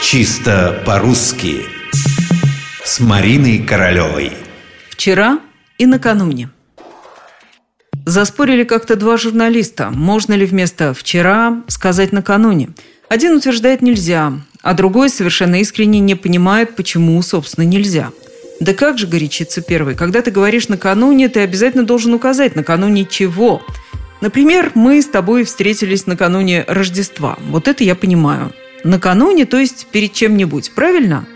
Чисто по-русски С Мариной Королевой Вчера и накануне Заспорили как-то два журналиста, можно ли вместо «вчера» сказать «накануне». Один утверждает «нельзя», а другой совершенно искренне не понимает, почему, собственно, нельзя. Да как же горячится первый? Когда ты говоришь «накануне», ты обязательно должен указать «накануне чего». Например, мы с тобой встретились накануне Рождества. Вот это я понимаю. Накануне, то есть перед чем-нибудь, правильно?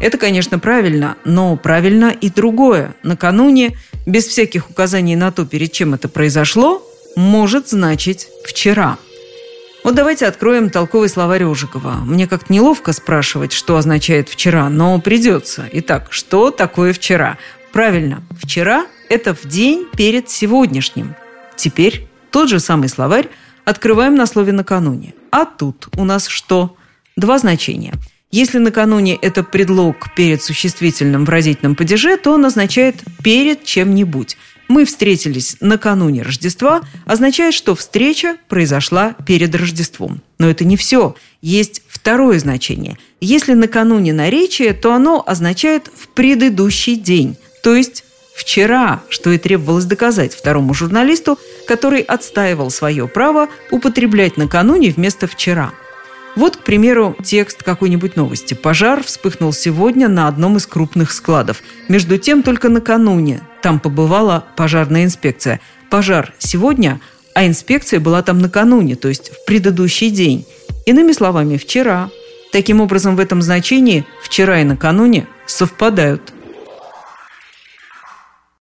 Это, конечно, правильно, но правильно и другое. Накануне, без всяких указаний на то, перед чем это произошло, может значить «вчера». Вот давайте откроем толковый словарь Ожегова. Мне как-то неловко спрашивать, что означает «вчера», но придется. Итак, что такое «вчера»? Правильно, «вчера» – это в день перед сегодняшним. Теперь тот же самый словарь открываем на слове «накануне». А тут у нас что? Два значения. Если накануне это предлог перед существительным выразительном падеже, то он означает «перед чем-нибудь». Мы встретились накануне Рождества, означает, что встреча произошла перед Рождеством. Но это не все. Есть второе значение. Если накануне наречие, то оно означает «в предыдущий день», то есть вчера, что и требовалось доказать второму журналисту, который отстаивал свое право употреблять накануне вместо «вчера». Вот, к примеру, текст какой-нибудь новости. Пожар вспыхнул сегодня на одном из крупных складов. Между тем, только накануне там побывала пожарная инспекция. Пожар сегодня, а инспекция была там накануне, то есть в предыдущий день. Иными словами, вчера. Таким образом, в этом значении «вчера» и «накануне» совпадают –